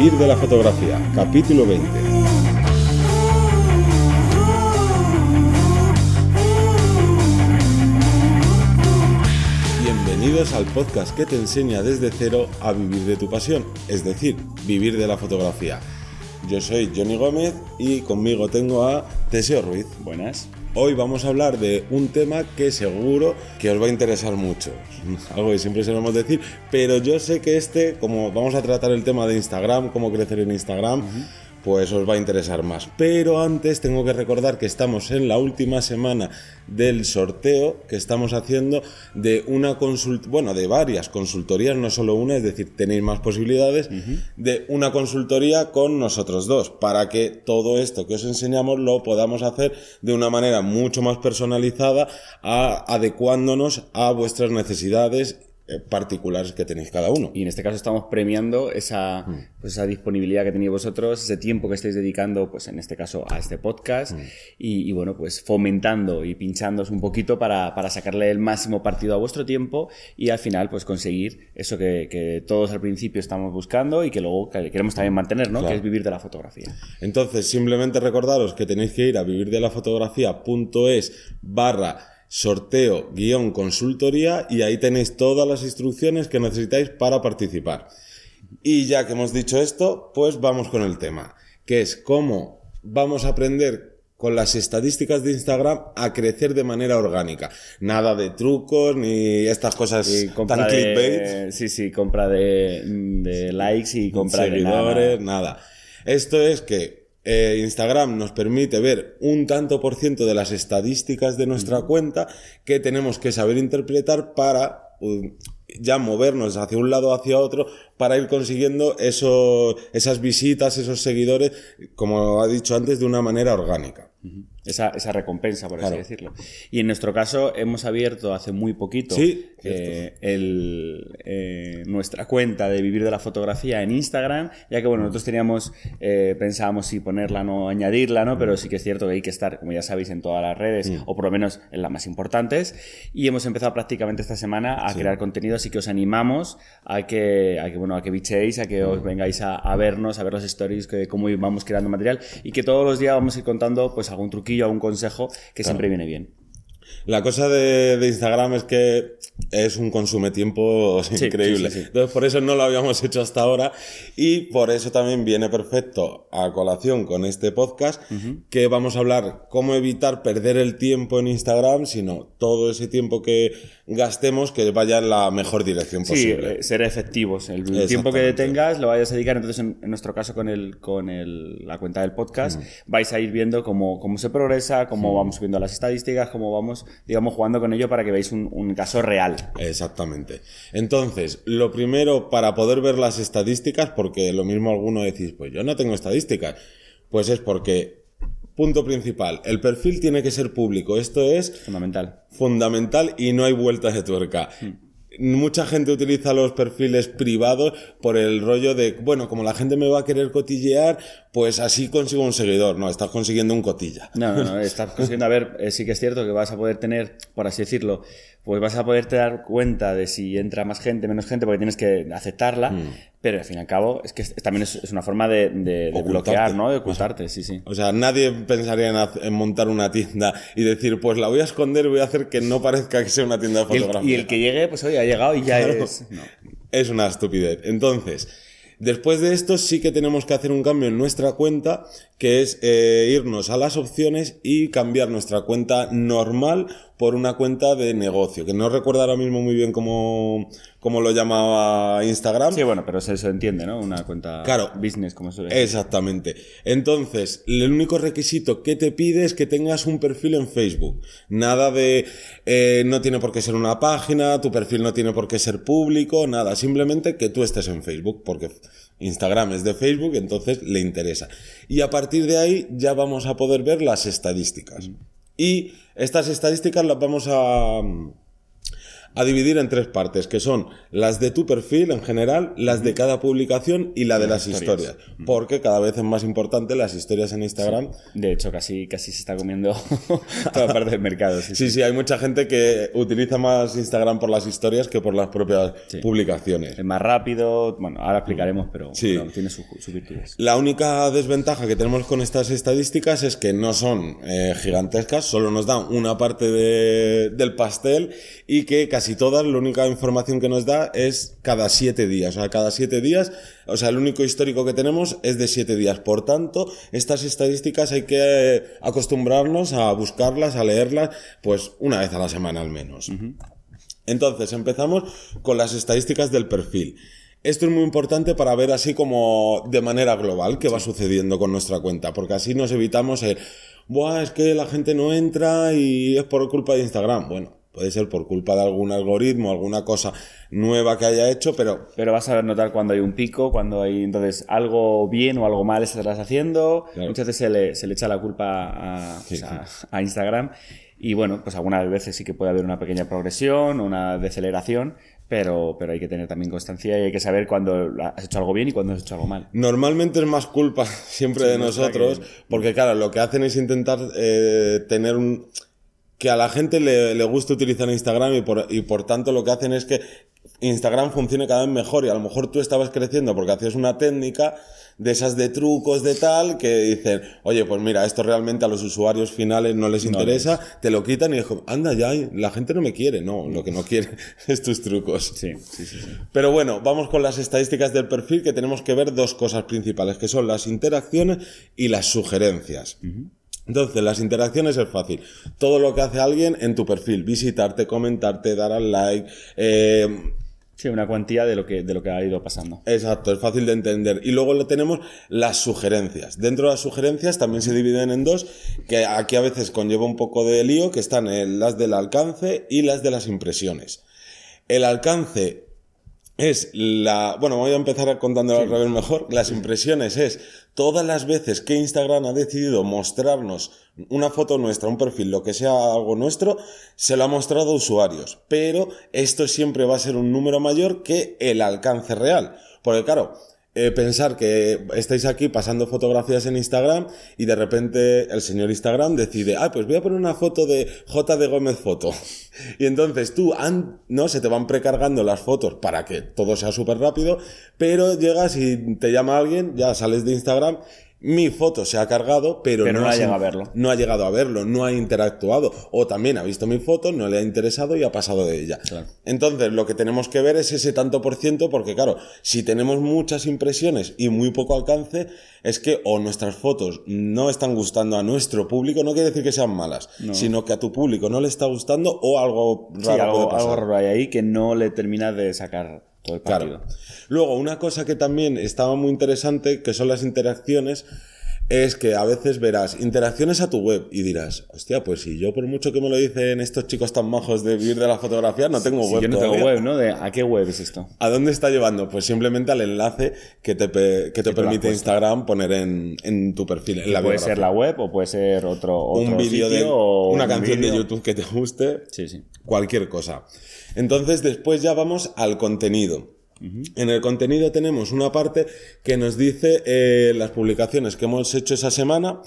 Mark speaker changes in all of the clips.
Speaker 1: Vivir de la fotografía, capítulo 20. Bienvenidos al podcast que te enseña desde cero a vivir de tu pasión, es decir, vivir de la fotografía. Yo soy Johnny Gómez y conmigo tengo a Teseo Ruiz.
Speaker 2: Buenas.
Speaker 1: Hoy vamos a hablar de un tema que seguro que os va a interesar mucho. Algo que siempre solemos decir, pero yo sé que este, como vamos a tratar el tema de Instagram, cómo crecer en Instagram, pues os va a interesar más. Pero antes tengo que recordar que estamos en la última semana del sorteo que estamos haciendo de una consult bueno, de varias consultorías, no solo una, es decir, tenéis más posibilidades de una consultoría con nosotros dos, para que todo esto que os enseñamos lo podamos hacer de una manera mucho más personalizada, adecuándonos a vuestras necesidades particulares que tenéis cada uno.
Speaker 2: Y en este caso estamos premiando esa, mm. pues esa disponibilidad que tenéis vosotros, ese tiempo que estáis dedicando, pues en este caso a este podcast, mm. y, bueno, pues fomentando y pinchándoos un poquito para, para, sacarle el máximo partido a vuestro tiempo y al final pues conseguir eso que, que todos al principio estamos buscando y que luego queremos también mantener, ¿no? Que es vivir de la fotografía.
Speaker 1: Entonces, simplemente recordaros que tenéis que ir a vivirdelafotografía.es barra sorteo guion consultoría y ahí tenéis todas las instrucciones que necesitáis para participar. Y ya que hemos dicho esto, pues vamos con el tema, que es cómo vamos a aprender con las estadísticas de Instagram a crecer de manera orgánica. Nada de trucos ni estas cosas tan clickbait.
Speaker 2: Sí, sí, compra de, likes y compra
Speaker 1: de nada. nada. Esto es que eh, Instagram nos permite ver un tanto por ciento de las estadísticas de nuestra cuenta que tenemos que saber interpretar para uh, ya movernos hacia un lado o hacia otro para ir consiguiendo eso, esas visitas, esos seguidores, como ha dicho antes, de una manera orgánica.
Speaker 2: Esa, recompensa, por así decirlo. Y en nuestro caso hemos abierto hace muy poquito eh, eh, nuestra cuenta de vivir de la fotografía en Instagram, ya que bueno, nosotros teníamos, eh, pensábamos si ponerla o añadirla, ¿no? Pero sí que es cierto que hay que estar, como ya sabéis, en todas las redes, mm. o por lo menos en las más importantes. Y hemos empezado prácticamente esta semana a crear contenido, así que os animamos a que, a que, bueno, a que bichéis, a que os mm. vengáis a, vernos, a ver los stories, que cómo vamos creando material, y que todos los días vamos a ir contando pues algún truquillo a un consejo que siempre viene bien.
Speaker 1: La cosa de, Instagram es que es un consume tiempo increíble. Entonces, por eso no lo habíamos hecho hasta ahora y por eso también viene perfecto a colación con este podcast que vamos a hablar cómo evitar perder el tiempo en Instagram, sino todo ese tiempo que gastemos que vaya en la mejor dirección posible.
Speaker 2: Sí, eh, ser efectivos. El tiempo que tengas lo vayas a dedicar. Entonces, en, nuestro caso, con, el, con el, la cuenta del podcast, vais a ir viendo cómo, cómo se progresa, cómo vamos subiendo las estadísticas, cómo vamos, digamos, jugando con ello para que veáis un, caso real.
Speaker 1: Exactamente. Entonces, lo primero, para poder ver las estadísticas, porque lo mismo alguno decís, pues yo no tengo estadísticas, pues es porque Punto principal, el perfil tiene que ser público. Esto es
Speaker 2: fundamental.
Speaker 1: Fundamental y no hay vueltas de tuerca. Hmm. Mucha gente utiliza los perfiles privados por el rollo de, bueno, como la gente me va a querer cotillear, pues así consigo un seguidor. No, estás consiguiendo un cotilla.
Speaker 2: No, no, no estás consiguiendo, a ver, eh, sí que es cierto que vas a poder tener, por así decirlo, pues vas a poderte dar cuenta de si entra más gente, menos gente, porque tienes que aceptarla, hmm. Pero al fin y al cabo es que también es, una forma de, bloquear, ¿no? De ocultarte, sí, sí.
Speaker 1: O sea, nadie pensaría en, montar una tienda y decir, pues la voy a esconder y voy a hacer que no parezca que sea una tienda de fotografía.
Speaker 2: Y el, que llegue, pues oye, ha llegado y ya es...
Speaker 1: Es una estupidez. Entonces... Después de esto sí que tenemos que hacer un cambio en nuestra cuenta, que es eh, irnos a las opciones y cambiar nuestra cuenta normal por una cuenta de negocio, que no recuerdo ahora mismo muy bien cómo, cómo lo llamaba Instagram.
Speaker 2: Sí, bueno, pero se, se entiende, ¿no? Una cuenta
Speaker 1: claro,
Speaker 2: business, como se
Speaker 1: ve. Exactamente. Entonces, el único requisito que te pide es que tengas un perfil en Facebook. Nada de, eh, no tiene por qué ser una página, tu perfil no tiene por qué ser público, nada. Simplemente que tú estés en Facebook, porque Instagram es de Facebook, entonces le interesa. Y a partir de ahí ya vamos a poder ver las estadísticas. Y estas estadísticas las vamos a, a dividir en tres partes, que son las de tu perfil en general, las de cada publicación y la de las historias. Porque cada vez es más importante las historias en Instagram.
Speaker 2: De hecho, casi, casi se está comiendo toda parte del mercado.
Speaker 1: Sí sí, hay mucha gente que utiliza más Instagram por las historias que por las propias publicaciones.
Speaker 2: Es más rápido, bueno, ahora explicaremos, pero tiene sus virtudes.
Speaker 1: La única desventaja que tenemos con estas estadísticas es que no son eh, gigantescas, solo nos dan una parte del pastel y que casi todas, la única información que nos da es cada siete días. O sea, cada siete días, o sea, el único histórico que tenemos es de siete días. Por tanto, estas estadísticas hay que acostumbrarnos a buscarlas, a leerlas, pues una vez a la semana al menos. Entonces, empezamos con las estadísticas del perfil. Esto es muy importante para ver así como de manera global qué va sucediendo con nuestra cuenta, porque así nos evitamos el, Buah, es que la gente no entra y es por culpa de Instagram. Bueno, Puede ser por culpa de algún algoritmo, alguna cosa nueva que haya hecho, pero...
Speaker 2: Pero vas a ver notar cuando hay un pico, cuando hay entonces algo bien o algo mal estás haciendo. Muchas veces se le, se le, echa la culpa a, a, Instagram. Y bueno, pues algunas veces sí que puede haber una pequeña progresión, una deceleración, pero, pero hay que tener también constancia y hay que saber cuándo has hecho algo bien y cuándo has hecho algo mal.
Speaker 1: Normalmente es más culpa siempre de nosotros, porque claro, lo que hacen es intentar eh, tener un que a la gente le, le gusta utilizar Instagram y por, y por tanto lo que hacen es que Instagram funcione cada vez mejor y a lo mejor tú estabas creciendo porque hacías una técnica de esas de trucos de tal que dicen, oye, pues mira, esto realmente a los usuarios finales no les interesa, te lo quitan y dijo, anda ya, la gente no me quiere, no, lo que no quiere es tus trucos.
Speaker 2: Sí, sí, sí,
Speaker 1: Pero bueno, vamos con las estadísticas del perfil que tenemos que ver dos cosas principales, que son las interacciones y las sugerencias. Entonces, las interacciones es fácil. Todo lo que hace alguien en tu perfil, visitarte, comentarte, dar al like, eh,
Speaker 2: Sí, una cuantía de lo que, de lo que ha ido pasando.
Speaker 1: Exacto, es fácil de entender. Y luego tenemos las sugerencias. Dentro de las sugerencias también se dividen en dos, que aquí a veces conlleva un poco de lío, que están las del alcance y las de las impresiones. El alcance es la... Bueno, voy a empezar contando al revés mejor. Las impresiones es todas las veces que Instagram ha decidido mostrarnos una foto nuestra, un perfil, lo que sea algo nuestro, se lo ha mostrado a usuarios. Pero esto siempre va a ser un número mayor que el alcance real. Porque claro, eh, pensar que estáis aquí pasando fotografías en Instagram y de repente el señor Instagram decide, ah, pues voy a poner una foto de J de Gómez Foto. y entonces tú, no, se te van precargando las fotos para que todo sea súper rápido, pero llegas y te llama alguien, ya sales de Instagram mi foto se ha cargado, pero,
Speaker 2: no, ha llegado a verlo.
Speaker 1: No ha llegado a verlo, no ha interactuado. O también ha visto mi foto, no le ha interesado y ha pasado de ella. Entonces, lo que tenemos que ver es ese tanto por ciento, porque claro, si tenemos muchas impresiones y muy poco alcance, es que o nuestras fotos no están gustando a nuestro público, no quiere decir que sean malas, sino que a tu público no le está gustando o algo raro
Speaker 2: algo, puede pasar. algo raro hay ahí que no le termina de sacar Claro.
Speaker 1: Luego, una cosa que también estaba muy interesante, que son las interacciones, es que a veces verás interacciones a tu web y dirás, hostia, pues si yo por mucho que me lo dicen estos chicos tan majos de vivir de la fotografía, no tengo web.
Speaker 2: Yo no tengo web, ¿no? ¿A qué web es esto?
Speaker 1: ¿A dónde está llevando? Pues simplemente al enlace que te, que te permite Instagram poner en, tu perfil. En
Speaker 2: la puede ser la web o puede ser otro,
Speaker 1: un vídeo de una canción de YouTube que te guste.
Speaker 2: Sí, sí.
Speaker 1: Cualquier cosa. Entonces después ya vamos al contenido. En el contenido tenemos una parte que nos dice eh, las publicaciones que hemos hecho esa semana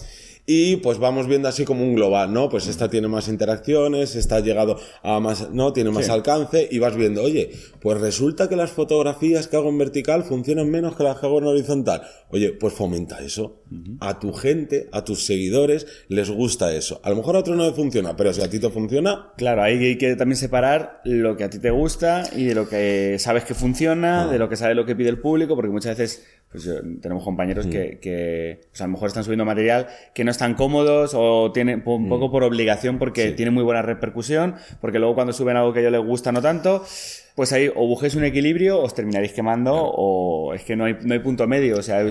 Speaker 1: y pues vamos viendo así como un global, ¿no? Pues esta tiene más interacciones, esta ha llegado a más, ¿no? Tiene más alcance y vas viendo, oye, pues resulta que las fotografías que hago en vertical funcionan menos que las que hago en horizontal. Oye, pues fomenta eso. A tu gente, a tus seguidores, les gusta eso. A lo mejor a otro no le funciona, pero si a ti te funciona...
Speaker 2: Claro, hay que también separar lo que a ti te gusta y de lo que sabes que funciona, ah. de lo que sabe lo que pide el público, porque muchas veces pues tenemos compañeros que, que pues a lo mejor están subiendo material que no están cómodos o tienen un poco mm. por obligación porque tiene muy buena repercusión, porque luego cuando suben algo que a ellos les gusta no tanto, pues ahí o busquéis un equilibrio, os terminaréis quemando, o es que no hay, no hay punto medio. O sea,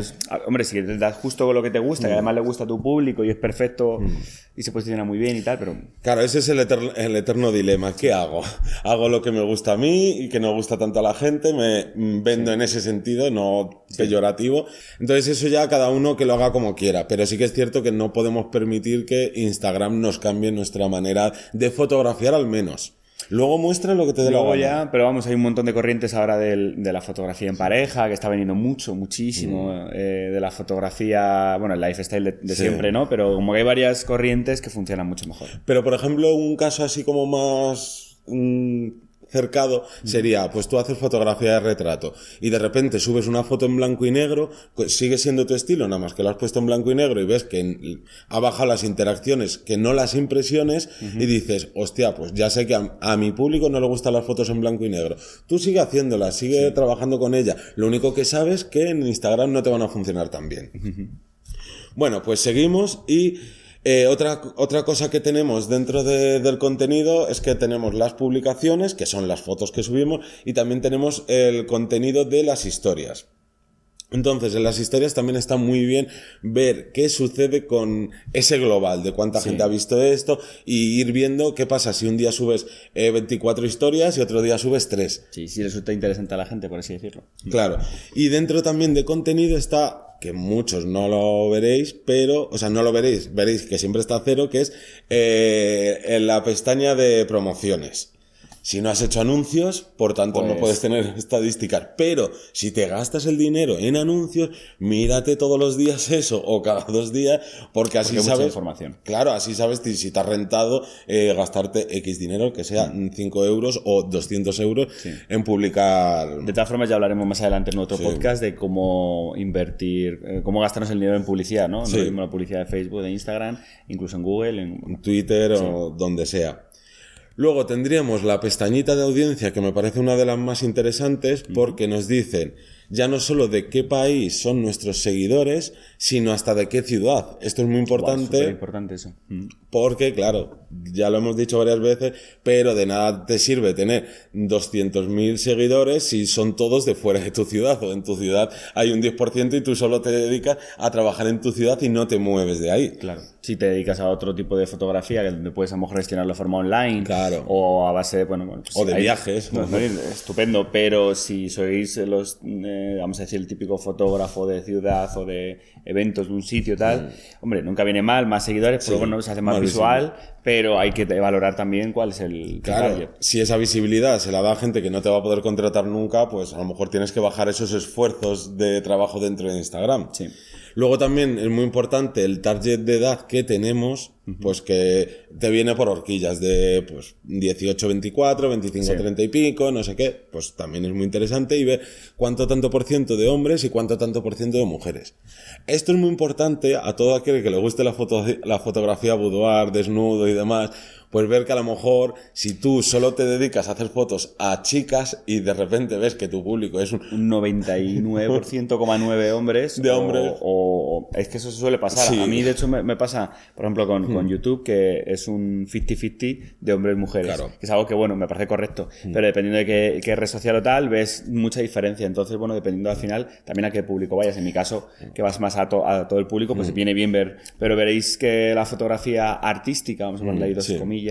Speaker 2: hombre, si te das justo con lo que te gusta, y mm. además le gusta a tu público y es perfecto mm. y se posiciona muy bien y tal, pero.
Speaker 1: Claro, ese es el eterno, el eterno dilema. ¿Qué hago? ¿Hago lo que me gusta a mí y que no gusta tanto a la gente? ¿Me vendo en ese sentido, no peyorativo? Entonces, eso ya cada uno que lo haga como quiera. Pero sí que es cierto que no podemos permitir que Instagram nos cambie nuestra manera de fotografiar al menos. Luego muestra lo que te dé
Speaker 2: Luego ya, pero vamos, hay un montón de corrientes ahora de la fotografía en pareja, que está veniendo mucho, muchísimo, mm. eh, de la fotografía, bueno, el lifestyle de, siempre, ¿no? Pero como que hay varias corrientes que funcionan mucho mejor.
Speaker 1: Pero, por ejemplo, un caso así como más... Mm, cercado sería, pues tú haces fotografía de retrato y de repente subes una foto en blanco y negro, pues sigue siendo tu estilo, nada más que lo has puesto en blanco y negro y ves que ha bajado las interacciones, que no las impresiones y dices, hostia, pues ya sé que a, mi público no le gustan las fotos en blanco y negro. Tú sigue haciéndolas, sigue trabajando con ella. Lo único que sabes es que en Instagram no te van a funcionar tan bien. Bueno, pues seguimos y eh, otra, otra cosa que tenemos dentro del contenido es que tenemos las publicaciones, que son las fotos que subimos, y también tenemos el contenido de las historias. Entonces, en las historias también está muy bien ver qué sucede con ese global, de cuánta gente ha visto esto, y ir viendo qué pasa si un día subes 24 eh, historias y otro día subes 3.
Speaker 2: Sí, sí resulta interesante a la gente, por así decirlo.
Speaker 1: Claro. Y dentro también de contenido está que muchos no lo veréis, pero, o sea, no lo veréis, veréis que siempre está cero, que es eh, en la pestaña de promociones. Si no has hecho anuncios, por tanto no pues puedes tener estadísticas. Pero si te gastas el dinero en anuncios, mírate todos los días eso o cada dos días, porque así sabes.
Speaker 2: información.
Speaker 1: Claro, así sabes si te ha rentado eh, gastarte X dinero, que sea 5 euros o 200 euros en publicar.
Speaker 2: De todas formas, ya hablaremos más adelante en otro podcast de cómo invertir, eh, cómo gastarnos el dinero en publicidad, ¿no? No la publicidad de Facebook, de Instagram, incluso en Google,
Speaker 1: en Twitter o donde sea. Luego tendríamos la pestañita de audiencia, que me parece una de las más interesantes, porque nos dicen ya no solo de qué país son nuestros seguidores, sino hasta de qué ciudad. Esto es muy importante.
Speaker 2: importante eso. Mm.
Speaker 1: Porque, claro, ya lo hemos dicho varias veces, pero de nada te sirve tener 200.000 seguidores si son todos de fuera de tu ciudad o en tu ciudad hay un 10% y tú solo te dedicas a trabajar en tu ciudad y no te mueves de ahí.
Speaker 2: Claro. Si te dedicas a otro tipo de fotografía, donde puedes a lo mejor gestionarlo de forma online.
Speaker 1: Claro.
Speaker 2: O a base de, bueno, pues
Speaker 1: o de viajes.
Speaker 2: estupendo, pero si sois los, eh, vamos a decir, el típico fotógrafo de ciudad o de eventos de un sitio tal, mm. hombre, nunca viene mal, más seguidores, pero bueno, se hace más, visual, pero hay que valorar también cuál es el
Speaker 1: claro, si esa visibilidad se la da a gente que no te va a poder contratar nunca, pues a lo mejor tienes que bajar esos esfuerzos de trabajo dentro de Instagram.
Speaker 2: Sí.
Speaker 1: Luego también es muy importante el target de edad que tenemos, pues que te viene por horquillas de pues 18, 24, 25, 30 y pico, no sé qué, pues también es muy interesante y ver cuánto tanto por ciento de hombres y cuánto tanto por ciento de mujeres. Esto es muy importante a todo aquel que le guste la, foto, la fotografía boudoir, desnudo y demás, pues ver que a lo mejor si tú solo te dedicas a hacer fotos a chicas y de repente ves que tu público es un,
Speaker 2: 99,9 hombres
Speaker 1: de hombres.
Speaker 2: o, es que eso suele pasar. A mí de hecho me, pasa por ejemplo con, con, hmm. YouTube que es un 50-50 de hombres y mujeres que es algo que bueno me parece correcto hmm. pero dependiendo de qué, qué, red social o tal ves mucha diferencia. Entonces bueno dependiendo al final también a qué público vayas. En mi caso que vas más a, a todo el público pues hmm. viene bien ver pero veréis que la fotografía artística vamos a ponerle ahí dos comillas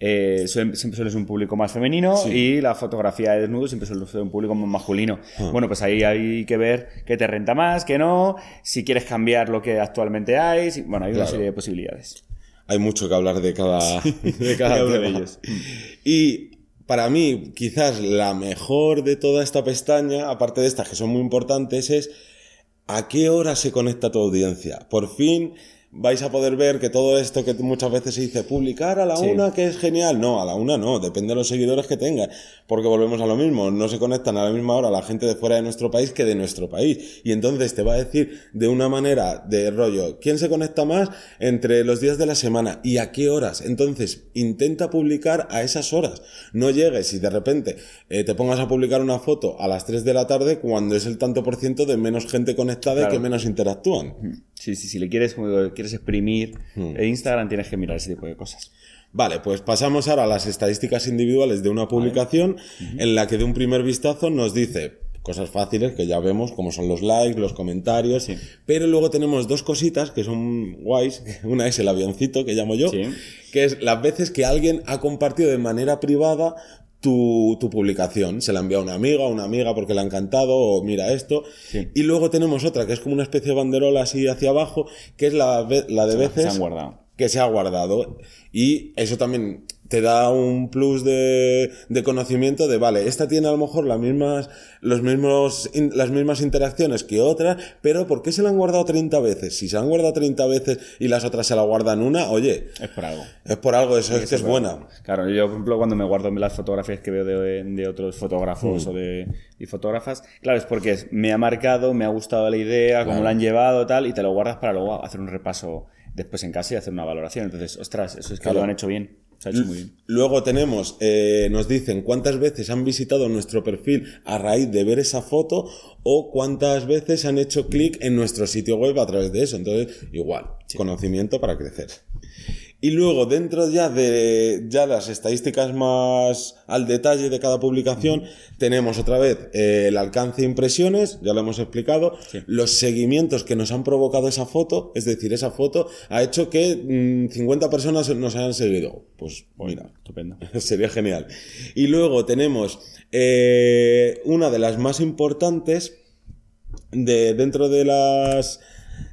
Speaker 2: eh, siempre suele ser un público más femenino y la fotografía de desnudo siempre suele ser un público más masculino. Ah. Bueno, pues ahí hay que ver qué te renta más, qué no, si quieres cambiar lo que actualmente hay, bueno, hay una serie de posibilidades.
Speaker 1: Hay mucho que hablar de cada, de cada uno de ellos. Y para mí, quizás la mejor de toda esta pestaña, aparte de estas que son muy importantes, es a qué hora se conecta tu audiencia. Por fin vais a poder ver que todo esto que muchas veces se dice publicar a la una, que es genial. No, a la una no, depende de los seguidores que tengas. Porque volvemos a lo mismo, no se conectan a la misma hora la gente de fuera de nuestro país que de nuestro país. Y entonces te va a decir de una manera de rollo, ¿quién se conecta más entre los días de la semana y a qué horas? Entonces intenta publicar a esas horas. No llegues y de repente eh, te pongas a publicar una foto a las 3 de la tarde cuando es el tanto por ciento de menos gente conectada y que menos interactúan.
Speaker 2: Sí, sí, si le quieres, quieres exprimir hmm. Instagram, tienes que mirar ese tipo de cosas.
Speaker 1: Vale, pues pasamos ahora a las estadísticas individuales de una publicación en la que de un primer vistazo nos dice cosas fáciles que ya vemos, como son los likes, los comentarios, pero luego tenemos dos cositas que son guays. Una es el avioncito que llamo yo, que es las veces que alguien ha compartido de manera privada tu, tu, publicación. Se la envía a una amiga, a una amiga porque le ha encantado, o mira esto. Y luego tenemos otra que es como una especie de banderola así hacia abajo, que es la, la de veces.
Speaker 2: Se han guardado.
Speaker 1: Que se ha guardado. Y eso también te da un plus de, de, conocimiento de, vale, esta tiene a lo mejor las mismas, los mismos, las mismas interacciones que otras, pero ¿por qué se la han guardado 30 veces? Si se han guardado 30 veces y las otras se la guardan una, oye.
Speaker 2: Es por algo.
Speaker 1: Es por algo, eso es que es buena.
Speaker 2: Claro, yo, por ejemplo, cuando me guardo las fotografías que veo de, de otros fotógrafos mm. o de y fotógrafas, claro, es porque me ha marcado, me ha gustado la idea, cómo la han llevado, tal, y te lo guardas para luego hacer un repaso después en casa y hacer una valoración. Entonces, ostras, eso es que lo han hecho bien.
Speaker 1: Luego tenemos, eh, nos dicen cuántas veces han visitado nuestro perfil a raíz de ver esa foto o cuántas veces han hecho clic en nuestro sitio web a través de eso. Entonces, igual, conocimiento para crecer. Y luego, dentro ya de ya las estadísticas más al detalle de cada publicación, tenemos otra vez eh, el alcance de impresiones, ya lo hemos explicado, los seguimientos que nos han provocado esa foto, es decir, esa foto ha hecho que 50 mm, personas nos hayan seguido. Pues mira,
Speaker 2: estupendo.
Speaker 1: sería genial. Y luego tenemos eh, una de las más importantes de dentro de las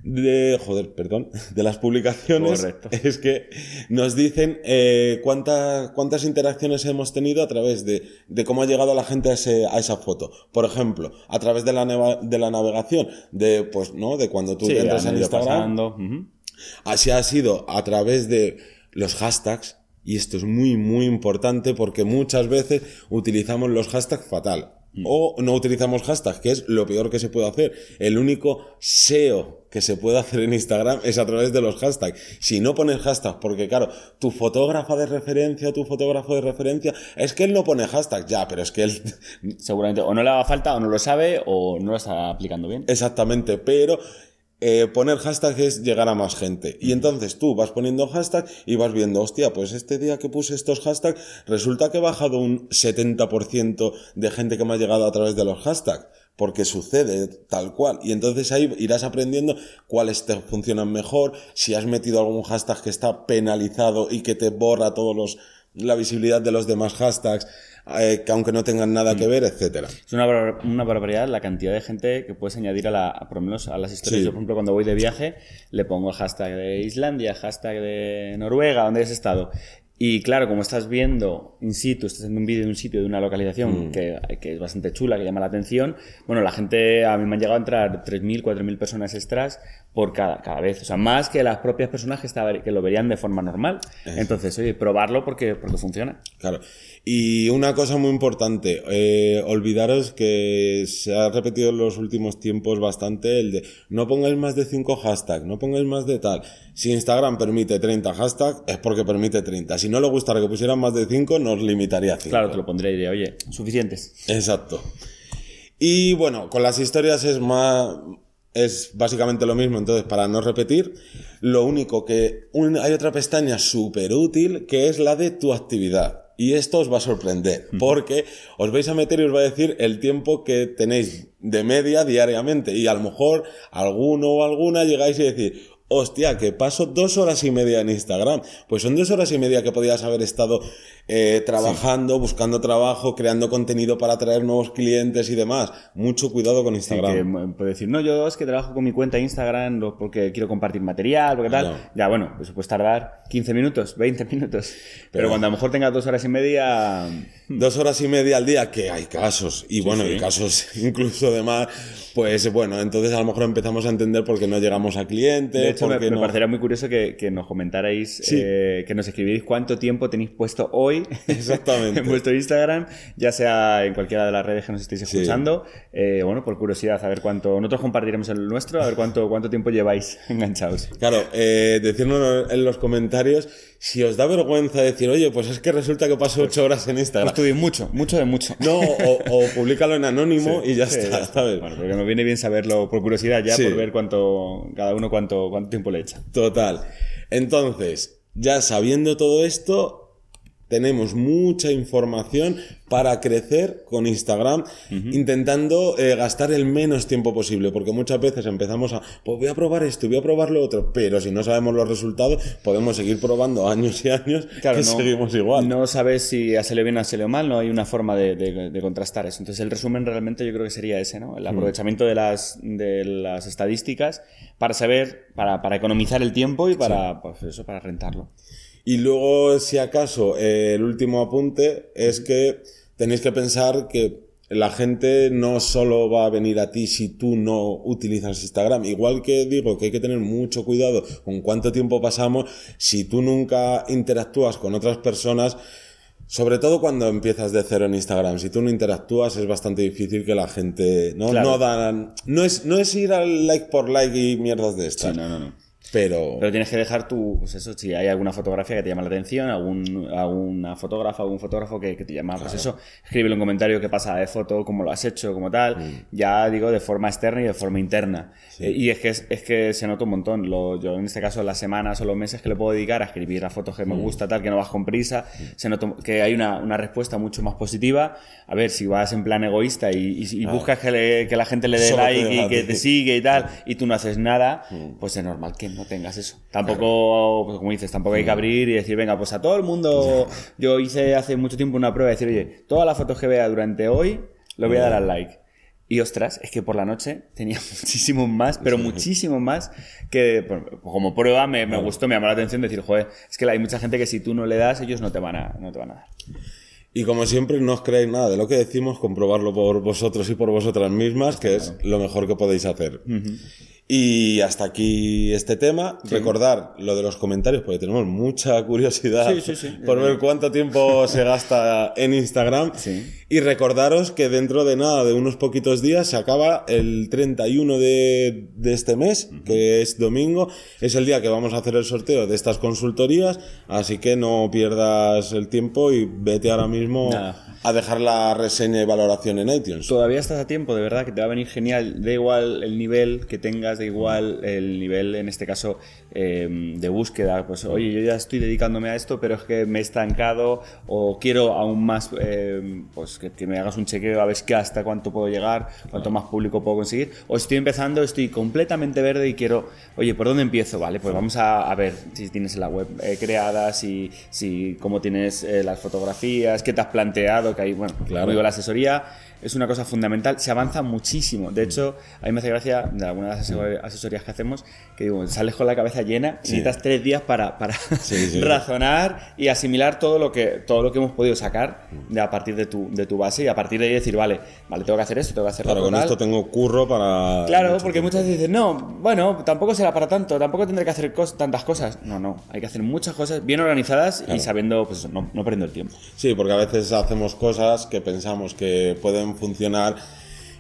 Speaker 1: de, joder, perdón, de las publicaciones es que nos dicen eh, cuántas, cuántas interacciones hemos tenido a través de, de cómo ha llegado la gente a, ese, a, esa foto. Por ejemplo, a través de la, de la navegación, de, pues, ¿no? De cuando tú entras en Instagram. Así ha sido a través de los hashtags. Y esto es muy, muy importante porque muchas veces utilizamos los hashtags fatal. Mm. O no utilizamos hashtags, que es lo peor que se puede hacer. El único SEO que se puede hacer en Instagram es a través de los hashtags. Si no pones hashtags, porque claro, tu fotógrafa de referencia, tu fotógrafo de referencia, es que él no pone hashtags, ya, pero es que él...
Speaker 2: Seguramente o no le haga falta, o no lo sabe, o no lo está aplicando bien.
Speaker 1: Exactamente, pero eh, poner hashtag es llegar a más gente. Y entonces tú vas poniendo hashtag y vas viendo, hostia, pues este día que puse estos hashtags, resulta que he bajado un 70% de gente que me ha llegado a través de los hashtags. Porque sucede tal cual. Y entonces ahí irás aprendiendo cuáles te funcionan mejor, si has metido algún hashtag que está penalizado y que te borra todos los, la visibilidad de los demás hashtags. Eh, que aunque no tengan nada que mm. ver, etcétera.
Speaker 2: Es una, una, barbaridad la cantidad de gente que puedes añadir a la, por lo menos a las historias. Yo, por ejemplo, cuando voy de viaje, le pongo hashtag de Islandia, hashtag de Noruega, donde has estado. Y claro, como estás viendo in situ, estás haciendo un vídeo de un sitio, de una localización mm. que, que, es bastante chula, que llama la atención, bueno, la gente, a mí me han llegado a entrar 3.000, 4.000 personas extras por cada, cada vez. O sea, más que las propias personas que, que lo verían de forma normal. Entonces, oye, probarlo porque, porque funciona.
Speaker 1: Claro. Y una cosa muy importante, eh, olvidaros que se ha repetido en los últimos tiempos bastante el de no pongáis más de 5 hashtags, no pongáis más de tal. Si Instagram permite 30 hashtags, es porque permite 30. Si no le gustara que pusieran más de 5, nos limitaría a 5.
Speaker 2: Claro, te lo pondré y diría, oye, suficientes.
Speaker 1: Exacto. Y bueno, con las historias es más, es básicamente lo mismo, entonces para no repetir, lo único que hay otra pestaña súper útil que es la de tu actividad. Y esto os va a sorprender, porque os vais a meter y os va a decir el tiempo que tenéis de media diariamente. Y a lo mejor alguno o alguna llegáis y decir, hostia, que paso dos horas y media en Instagram. Pues son dos horas y media que podías haber estado eh, trabajando, buscando trabajo, creando contenido para atraer nuevos clientes y demás. Mucho cuidado con Instagram.
Speaker 2: puede decir, no, yo es que trabajo con mi cuenta Instagram porque quiero compartir material, porque tal. Ya, bueno, pues puedes tardar 15 minutos, 20 minutos. Pero, cuando a lo mejor tengas dos horas y media...
Speaker 1: Dos horas y media al día, que hay casos. Y bueno, hay casos incluso de más, pues bueno, entonces a lo mejor empezamos a entender por qué no llegamos a clientes.
Speaker 2: Hecho, me, parecería muy curioso que, nos comentarais, eh, que nos escribierais cuánto tiempo tenéis puesto hoy
Speaker 1: Exactamente.
Speaker 2: en vuestro Instagram, ya sea en cualquiera de las redes que nos estéis escuchando. Eh, bueno, por curiosidad, a ver cuánto. Nosotros compartiremos el nuestro, a ver cuánto, cuánto tiempo lleváis enganchados.
Speaker 1: Claro, eh, decirnos en los comentarios si os da vergüenza decir, oye, pues es que resulta que paso ocho horas en Instagram.
Speaker 2: Estudio mucho, mucho de mucho.
Speaker 1: No, o, o públicalo en anónimo y ya está, ¿sabes?
Speaker 2: Bueno, porque me viene bien saberlo por curiosidad ya, por ver cuánto, cada uno cuánto, cuánto tiempo le echa.
Speaker 1: Total. Entonces, ya sabiendo todo esto, tenemos mucha información para crecer con Instagram, intentando eh, gastar el menos tiempo posible, porque muchas veces empezamos a, pues voy a probar esto, voy a probar lo otro, pero si no sabemos los resultados, podemos seguir probando años y años claro, no, seguimos igual.
Speaker 2: No sabes si ha salido bien o ha salido mal, no hay una forma de, contrastar eso. Entonces el resumen realmente yo creo que sería ese, ¿no? El aprovechamiento de, las, de las estadísticas para saber, para, para economizar el tiempo y para, pues eso, para rentarlo.
Speaker 1: Y luego, si acaso, el último apunte es que tenéis que pensar que la gente no solo va a venir a ti si tú no utilizas Instagram. Igual que digo que hay que tener mucho cuidado con cuánto tiempo pasamos, si tú nunca interactúas con otras personas, sobre todo cuando empiezas de cero en Instagram, si tú no interactúas es bastante difícil que la gente no no dan no es no es ir al like por like y mierdas de estas.
Speaker 2: no, no, no.
Speaker 1: Pero...
Speaker 2: Pero tienes que dejar tu, pues eso, si hay alguna fotografía que te llama la atención, algún, alguna fotógrafa, algún fotógrafo que, te llama, pues eso, escríbele un comentario qué pasa de foto, cómo lo has hecho, como tal, mm. ya digo de forma externa y de forma interna. Eh, y es que, es, que se nota un montón. Lo, yo en este caso las semanas o los meses que le puedo dedicar a escribir las fotos que me mm. gusta, tal, que no vas con prisa, mm. se nota que hay una, una, respuesta mucho más positiva. A ver, si vas en plan egoísta y, buscas que, que, la gente le dé like y que te sigue y tal, y tú no haces nada, pues es normal que no tengas eso. Tampoco, pues como dices, tampoco hay que abrir y decir, venga, pues a todo el mundo. Yo hice hace mucho tiempo una prueba de decir, oye, todas las fotos que vea durante hoy, le voy a dar al like. Y ostras, es que por la noche tenía muchísimo más, pero muchísimo más que como prueba me, me, gustó, me llamó la atención decir, joder, es que hay mucha gente que si tú no le das, ellos no te van a, no te van a dar.
Speaker 1: Y como siempre, no os creéis nada de lo que decimos, comprobarlo por vosotros y por vosotras mismas, que es lo mejor que podéis hacer. Y hasta aquí este tema. Recordar lo de los comentarios, porque tenemos mucha curiosidad por ver cuánto tiempo se gasta en Instagram. Y recordaros que dentro de nada, de unos poquitos días, se acaba el 31 de, de este mes, que es domingo. Es el día que vamos a hacer el sorteo de estas consultorías. Así que no pierdas el tiempo y vete ahora mismo a dejar la reseña y valoración en iTunes.
Speaker 2: Todavía estás a tiempo, de verdad, que te va a venir genial. Da igual el nivel que tengas de igual el nivel, en este caso, em, de búsqueda. Pues, oye, yo ya estoy dedicándome a esto, pero es que me he estancado o quiero aún más, em, pues que, me hagas un chequeo a ver que hasta cuánto puedo llegar, cuánto más público puedo conseguir. O estoy empezando, estoy completamente verde y quiero, oye, ¿por dónde empiezo? Vale, pues vamos a, ver si tienes la web eh, creada, si, si cómo tienes eh, las fotografías, qué te has planteado, que hay, bueno, claro. digo, la asesoría es una cosa fundamental. Se avanza muchísimo. De hecho, a mí me hace gracia de algunas de las asesorías que hacemos que digo, sales con la cabeza llena necesitas tres días para, para razonar y asimilar todo lo que todo lo que hemos podido sacar de, a partir de tu, de tu base y a partir de ahí decir, vale, vale, tengo que hacer esto, tengo que hacer
Speaker 1: Claro, con esto tengo curro para.
Speaker 2: Claro, porque muchas veces dicen, no, bueno, tampoco será para tanto, tampoco tendré que hacer tantas cosas. No, no, hay que hacer muchas cosas bien organizadas y sabiendo, pues no, no perdiendo el tiempo.
Speaker 1: Sí, porque a veces hacemos cosas que pensamos que pueden funcionar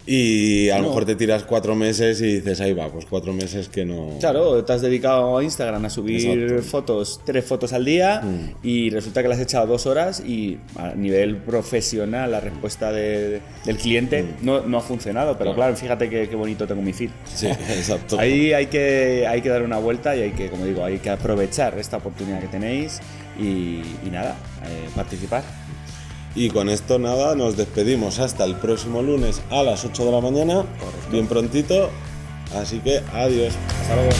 Speaker 1: y a lo mejor te tiras cuatro meses y dices, ahí va, pues cuatro meses que no...
Speaker 2: Claro, te has dedicado a Instagram a subir fotos, tres fotos al día mm. y resulta que le has echado dos horas y a nivel profesional la respuesta del cliente mm. no, no, ha funcionado, pero claro, fíjate qué, bonito tengo mi feed.
Speaker 1: Sí, exacto.
Speaker 2: Ahí hay que, hay que dar una vuelta y hay que, como digo, hay que aprovechar esta oportunidad que tenéis y, nada, eh, participar.
Speaker 1: Y con esto nada, nos despedimos hasta el próximo lunes a las 8 de la mañana, bien prontito. Así que adiós.
Speaker 2: Hasta luego.